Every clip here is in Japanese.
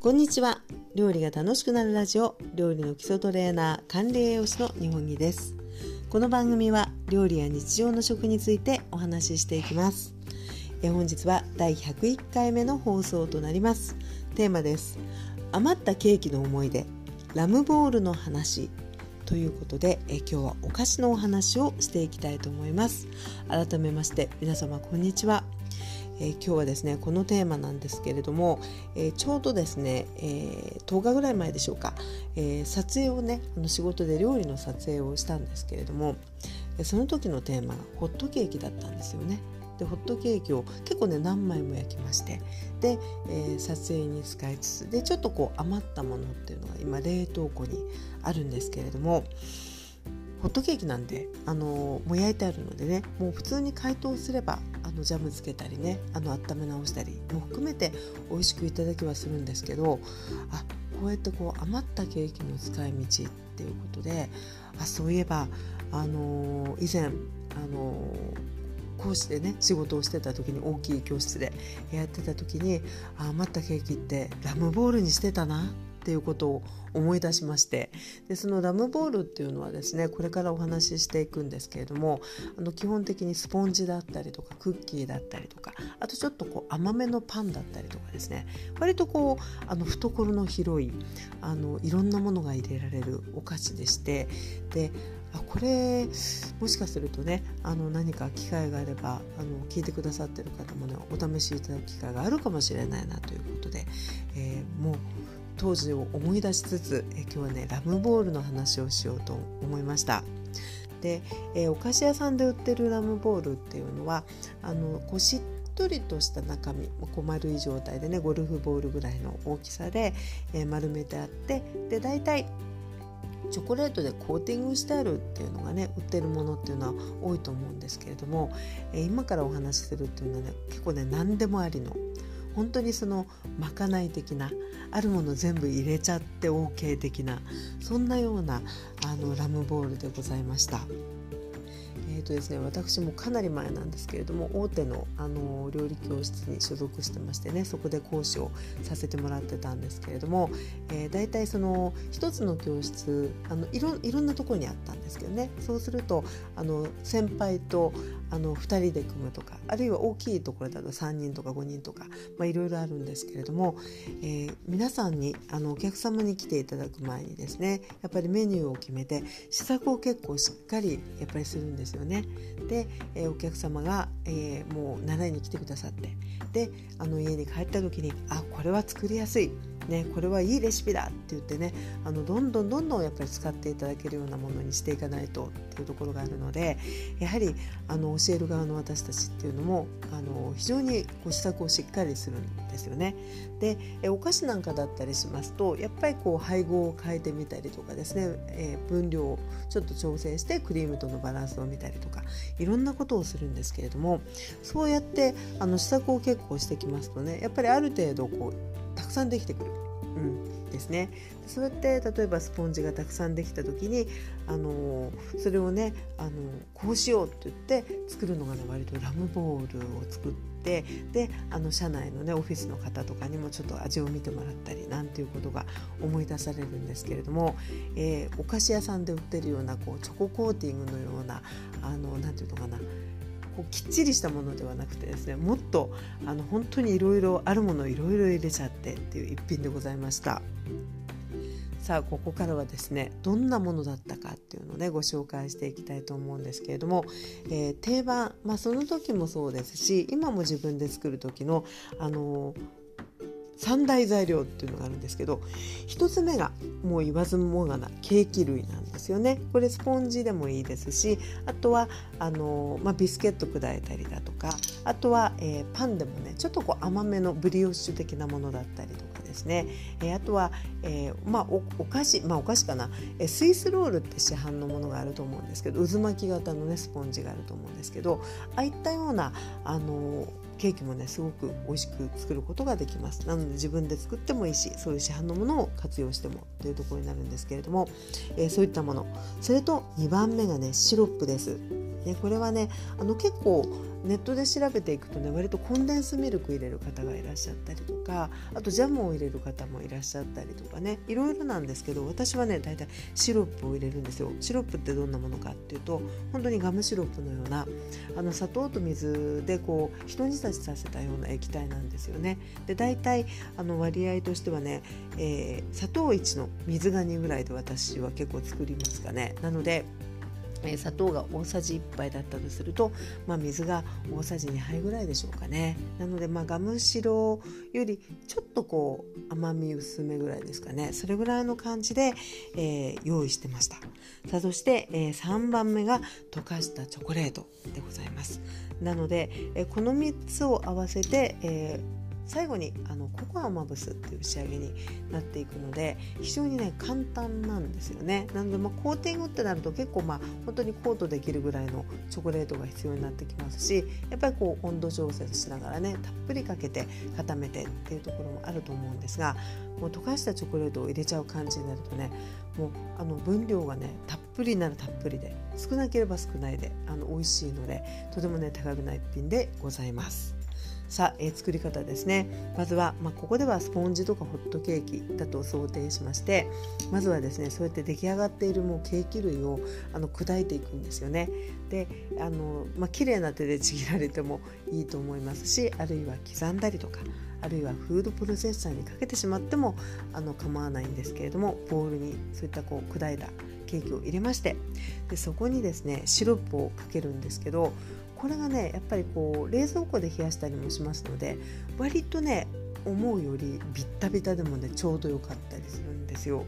こんにちは。料理が楽しくなるラジオ。料理の基礎トレーナー管理栄養士の日本木です。この番組は料理や日常の食についてお話ししていきます。え本日は第101回目の放送となります。テーマです。余ったケーキの思い出。ラムボールの話。ということでえ今日はお菓子のお話をしていきたいと思います。改めまして皆様こんにちは。えー、今日はですねこのテーマなんですけれども、えー、ちょうどですね、えー、10日ぐらい前でしょうか、え撮影をねあの仕事で料理の撮影をしたんですけれどもその時のテーマがホットケーキだったんですよね。でホットケーキを結構ね何枚も焼きましてで、え撮影に使いつつでちょっとこう余ったものっていうのが今冷凍庫にあるんですけれどもホットケーキなんであのもう焼いてあるのでねもう普通に解凍すればのジャムつけたりねあの温め直したりも含めて美味しくいただきはするんですけどあこうやってこう余ったケーキの使い道っていうことであそういえばあの以前あの講師でね仕事をしてた時に大きい教室でやってた時に余ったケーキってラムボールにしてたなっっていうことを思い出しまして。でそのラムボールっていうのはですねこれからお話ししていくんですけれどもあの基本的にスポンジだったりとかクッキーだったりとかあとちょっとこう甘めのパンだったりとかですね。割とこうあの懐の広いあのいろんなものが入れられるお菓子でして。であこれもしかするとねあの何か機会があればあの聞いてくださってる方もねお試しいただく機会があるかもしれないなということで、えー、もう当時を思い出しつつ、え今日はねラムボールの話をしようと思いました。で、え、お菓子屋さんで売ってるラムボールっていうのはあのこうしっとりとした中身こう丸い状態でねゴルフボールぐらいの大きさで、え、丸めてあってで大体チョコレートでコーティングしてあるっていうのがね売ってるものっていうのは多いと思うんですけれども、えー、今からお話しするっていうのはね結構ね何でもありの本当にそのまかない的なあるもの全部入れちゃって OK 的なそんなようなあのラムボールでございました。ーとですね、私もかなり前なんですけれども大手のあの料理教室に所属してましてねそこで講師をさせてもらってたんですけれども、えー、大体その一つの教室あのいろいろんなところにあったんですけどねそうするとあの先輩とあの2人で組むとかあるいは大きいところだと3人とか5人とか、まあ、いろいろあるんですけれども、えー、皆さんにあのお客様に来ていただく前にですねやっぱりメニューを決めて試作を結構しっかりやっぱりするんですよね。で、えー、お客様が、えー、もう習いに来てくださって。であの家に帰った時にあこれは作りやすい。ね、これはいいレシピだって言ってねあのどんどんどんどんやっぱり使っていただけるようなものにしていかないとっていうところがあるのでやはりあの教える側の私たちっていうのもあの非常にこう施策をしっかりするんですよね。でお菓子なんかだったりしますとやっぱりこう配合を変えてみたりとかですね、えー、分量をちょっと調整してクリームとのバランスを見たりとかいろんなことをするんですけれどもそうやってあの施策を結構してきますとねやっぱりある程度こうくさんできてくる。うん、ですねそうやって例えばスポンジがたくさんできた時にあのそれをねあのこうしようって言って作るのがね割とラムボールを作ってであの社内のねオフィスの方とかにもちょっと味を見てもらったりなんていうことが思い出されるんですけれども、えー、お菓子屋さんで売ってるようなこうチョココーティングのようなあのなんていうのかなこうきっちりしたものではなくてですねもっとあの本当にいろいろあるものをいろいろ入れちゃってっていう一品でございました。さあここからはですねどんなものだったかっていうのでご紹介していきたいと思うんですけれども、えー、定番、まあ、その時もそうですし今も自分で作る時のあの三大材料っていうのがあるんですけど1つ目がもう言わずもがなケーキ類なんですよね。これスポンジでもいいですしあとはあの、まあ、ビスケット砕いたりだとかあとは、えー、パンでもねちょっとこう甘めのブリオッシュ的なものだったりとかですね、えー、あとは、えー、まあおお菓子まあお菓子かな、えスイスロールって市販のものがあると思うんですけど渦巻き型のねスポンジがあると思うんですけどああいったようなあのケーキもねすごく美味しく作ることができます。なので自分で作ってもいいしそういう市販のものを活用してもというところになるんですけれども、えー、そういったもの。それと2番目がねシロップです。ね、これはねあの結構ネットで調べていくとね割とコンデンスミルク入れる方がいらっしゃったりとかあとジャムを入れる方もいらっしゃったりとかねいろいろなんですけど私はね大体シロップを入れるんですよ。シロップってどんなものかっていうと本当にガムシロップのようなあの砂糖と水でこう一煮立ちさせたような液体なんですよね。で大体あの割合としてはね、えー、砂糖1の水が2ぐらいで私は結構作りますかね。なのでえ砂糖が大さじ1杯だったとすると、まあ、水が大さじ2杯ぐらいでしょうかね。なので、まあ、ガムシロよりちょっとこう甘み薄めぐらいですかね。それぐらいの感じで、えー、用意してました。さあそして、えー、3番目が溶かしたチョコレートでございます。なので、えー、この3つを合わせて、えー最後にあのココアをまぶすっていう仕上げになっていくので非常にね簡単なんですよねなので、ま、コーティングってなると結構まあ本当にコートできるぐらいのチョコレートが必要になってきますしやっぱりこう温度調節しながらねたっぷりかけて固めてっていうところもあると思うんですがもう溶かしたチョコレートを入れちゃう感じになるとねもうあの分量がねたっぷりならたっぷりで少なければ少ないであの美味しいのでとてもね高くない一品でございます。さあ、えー、作り方ですね。まずは、まあ、ここではスポンジとかホットケーキだと想定しましてまずはですねそうやって出来上がっているもうケーキ類をあの砕いていくんですよね。であの、まあ綺麗な手でちぎられてもいいと思いますしあるいは刻んだりとかあるいはフードプロセッサーにかけてしまってもあの構わないんですけれどもボウルにそういったこう砕いたケーキを入れましてでそこにですねシロップをかけるんですけどこれがねやっぱりこう冷蔵庫で冷やしたりもしますので割とね思うよりビッタビタでもねちょうど良かったりするんですよ。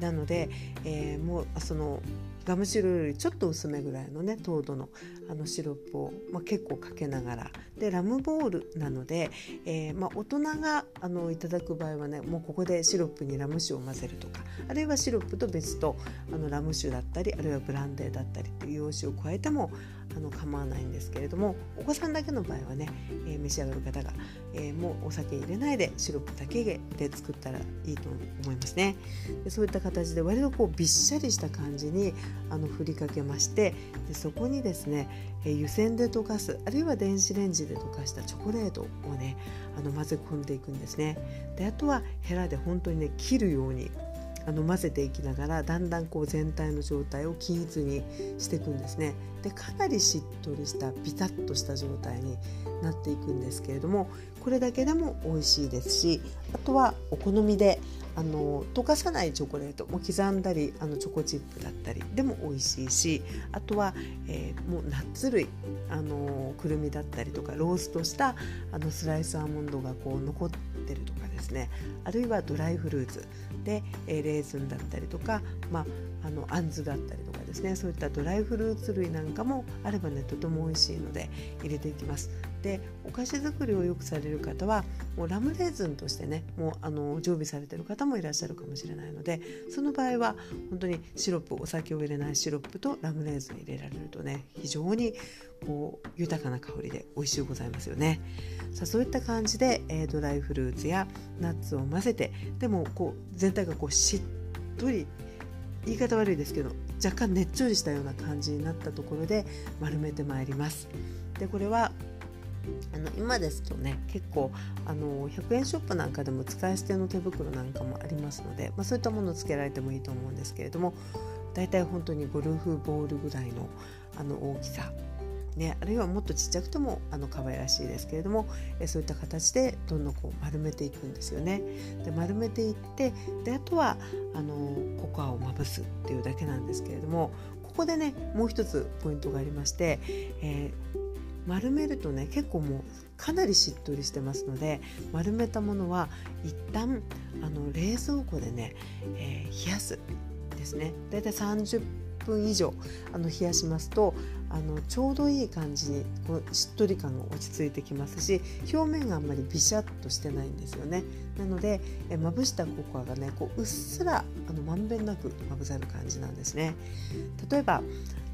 なので、えー、もうそのガムシロよりちょっと薄めぐらいのね糖度のあのシロップを、まあ、結構かけながらでラムボールなので、えー、まあ、大人があのいただく場合はねもうここでシロップにラム酒を混ぜるとかあるいはシロップと別とあのラム酒だったりあるいはブランデーだったりっていう用紙を加えてもあの構わないんですけれどもお子さんだけの場合はね、えー、召し上がる方が、えー、もうお酒入れないでシロップだけで作ったらいいと思いますね。でそういった形で割とこうびっしゃりした感じにあの振りかけましてでそこにですね、え湯煎で溶かすあるいは電子レンジで溶かしたチョコレートをねあの混ぜ込んでいくんですね。であとはヘラで本当にね切るようにあの混ぜていきながらだんだんこう全体の状態を均一にしていくんですね。でかなりしっとりしたピタッとした状態になっていくんですけれどもこれだけでも美味しいですしあとはお好みであの溶かさないチョコレートも刻んだりあのチョコチップだったりでも美味しいしあとは、えー、もうナッツ類あのくるみだったりとかローストしたあのスライスアーモンドがこう残ってるとかですね。あるいはドライフルーツで、えー、レーズンだったりとか、まあ、あのあんずだったりとかですね。そういったドライフルーツ類なんかもあればねとても美味しいので入れていきます。でお菓子作りをよくされる方はもうラムレーズンとしてねもうあの常備されてる方もいらっしゃるかもしれないのでその場合は本当にシロップお酒を入れないシロップとラムレーズン入れられるとね非常にこう豊かな香りで美味しゅうございますよね。さあそういった感じで、えー、ドライフルーツやナッツを混ぜてでもこう全体がこうしっとり言い方悪いですけど若干ねっちょりしたような感じになったところで丸めてまいります。でこれはあの今ですとね結構あの100円ショップなんかでも使い捨ての手袋なんかもありますので、まあ、そういったものをつけられてもいいと思うんですけれどもだいたい本当にゴルフボールぐらいのあの大きさね、あるいはもっとちっちゃくてもあの可愛らしいですけれどもえそういった形でどんどんこう丸めていくんですよね。で丸めていってであとはあのココアをまぶすっていうだけなんですけれどもここでねもう一つポイントがありまして、えー丸めるとね結構もうかなりしっとりしてますので丸めたものは一旦あの冷蔵庫でね、えー、冷やすですねだいたい30分以上あの冷やしますとあのちょうどいい感じにこうしっとり感が落ち着いてきますし表面があんまりビシャッとしてないんですよね。なのでえまぶしたココアがねこううっすらあのまんべんなくまぶさる感じなんですね。例えば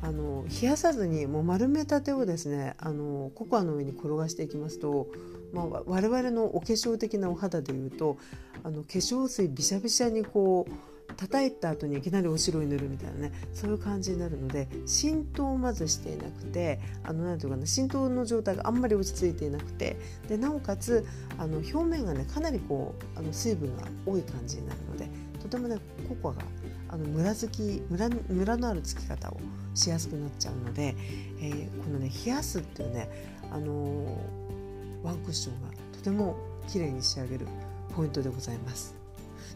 あの冷やさずにもう丸めたてをですねあのココアの上に転がしていきますと、まあ、我々のお化粧的なお肌でいうとあの化粧水びしゃびしゃにこう叩いた後にいきなりお白い塗るみたいなねそういう感じになるので浸透をまずしていなくてあのなんていうかな浸透の状態があんまり落ち着いていなくてでなおかつあの表面がねかなりこうあの水分が多い感じになるのでとてもねココアがあのムラつきムラムラのあるつき方をしやすくなっちゃうので、えー、このね冷やすっていうね、あのー、ワンクッションがとても綺麗に仕上げるポイントでございます。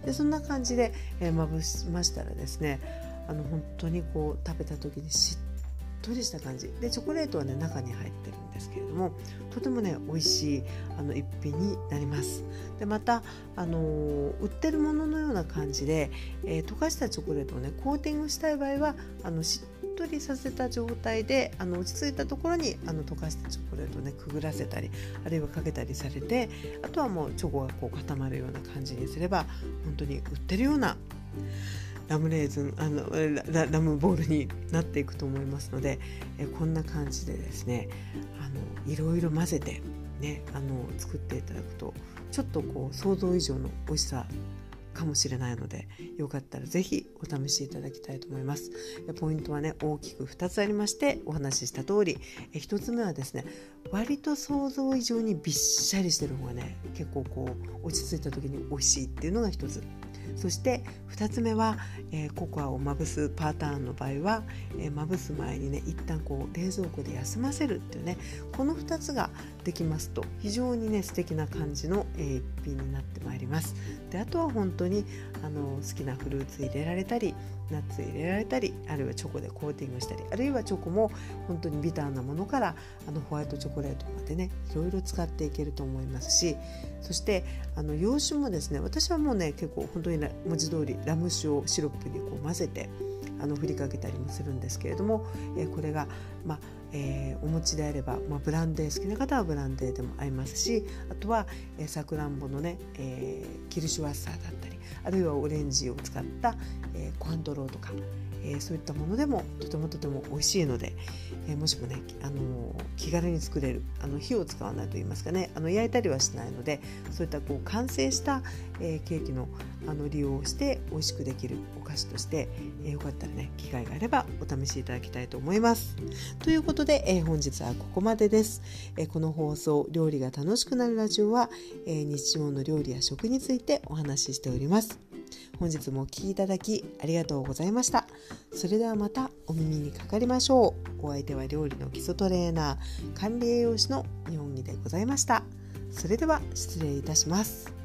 でそんな感じで、えー、まぶしましたらですねあの本当にこう食べた時にしっとりした感じ。でチョコレートはね中に入ってるんですけれどもとてもね美味しいあの一品になります。でまた、あのー、売ってるもののような感じで、えー、溶かしたチョコレートをねコーティングしたい場合はあのしっとりさせた状態であの落ち着いたところにあの溶かしたチョコレートをねくぐらせたりあるいはかけたりされてあとはもうチョコがこう固まるような感じにすれば本当に売ってるようなラムレーズンあのラムボールになっていくと思いますのでえこんな感じでですねあのいろいろ混ぜてねあの作っていただくとちょっとこう想像以上の美味しさかもしれないのでよかったら是非お試しいただきたいと思います。ポイントはね大きく2つありましてお話しした通り1つ目はですね割と想像以上にびっしゃりしてる方がね結構こう落ち着いた時に美味しいっていうのが1つ。そして2つ目は、えー、ココアをまぶすパターンの場合は、えー、まぶす前にね一旦こう冷蔵庫で休ませるっていうねこの2つができますと非常にね素敵な感じの、えー、一品になってまいります。であとは本当にあの好きなフルーツ入れられたりナッツ入れられたりあるいはチョコでコーティングしたりあるいはチョコも本当にビターなものからあのホワイトチョコレートまでねいろいろ使っていけると思いますしそしてあの洋酒もですね私はもうね結構本当に文字通りラム酒をシロップにこう混ぜてあの振りかけたりもするんですけれども、え、これが、まあえー、お餅であれば、まあ、ブランデー好きな方はブランデーでも合いますしあとはえさくらんぼのね、えー、キルシュワッサーだったりあるいはオレンジを使った、コアンドローとか、えー、そういったものでもとてもとても美味しいので、えー、もしもね、あの気軽に作れるあの火を使わないと言いますかねあの焼いたりはしないのでそういったこう完成した、えケーキのあの利用をして美味しくできるお菓子として、えよかったらね機会があればお試しいただきたいと思います。ということで、え本日はここまでです、えこの放送「料理が楽しくなるラジオは」え日常の料理や食についてお話ししております。本日もお聴きいただきありがとうございました。それではまたお耳にかかりましょう。お相手は料理の基礎トレーナー、管理栄養士の日本木でございました。それでは失礼いたします。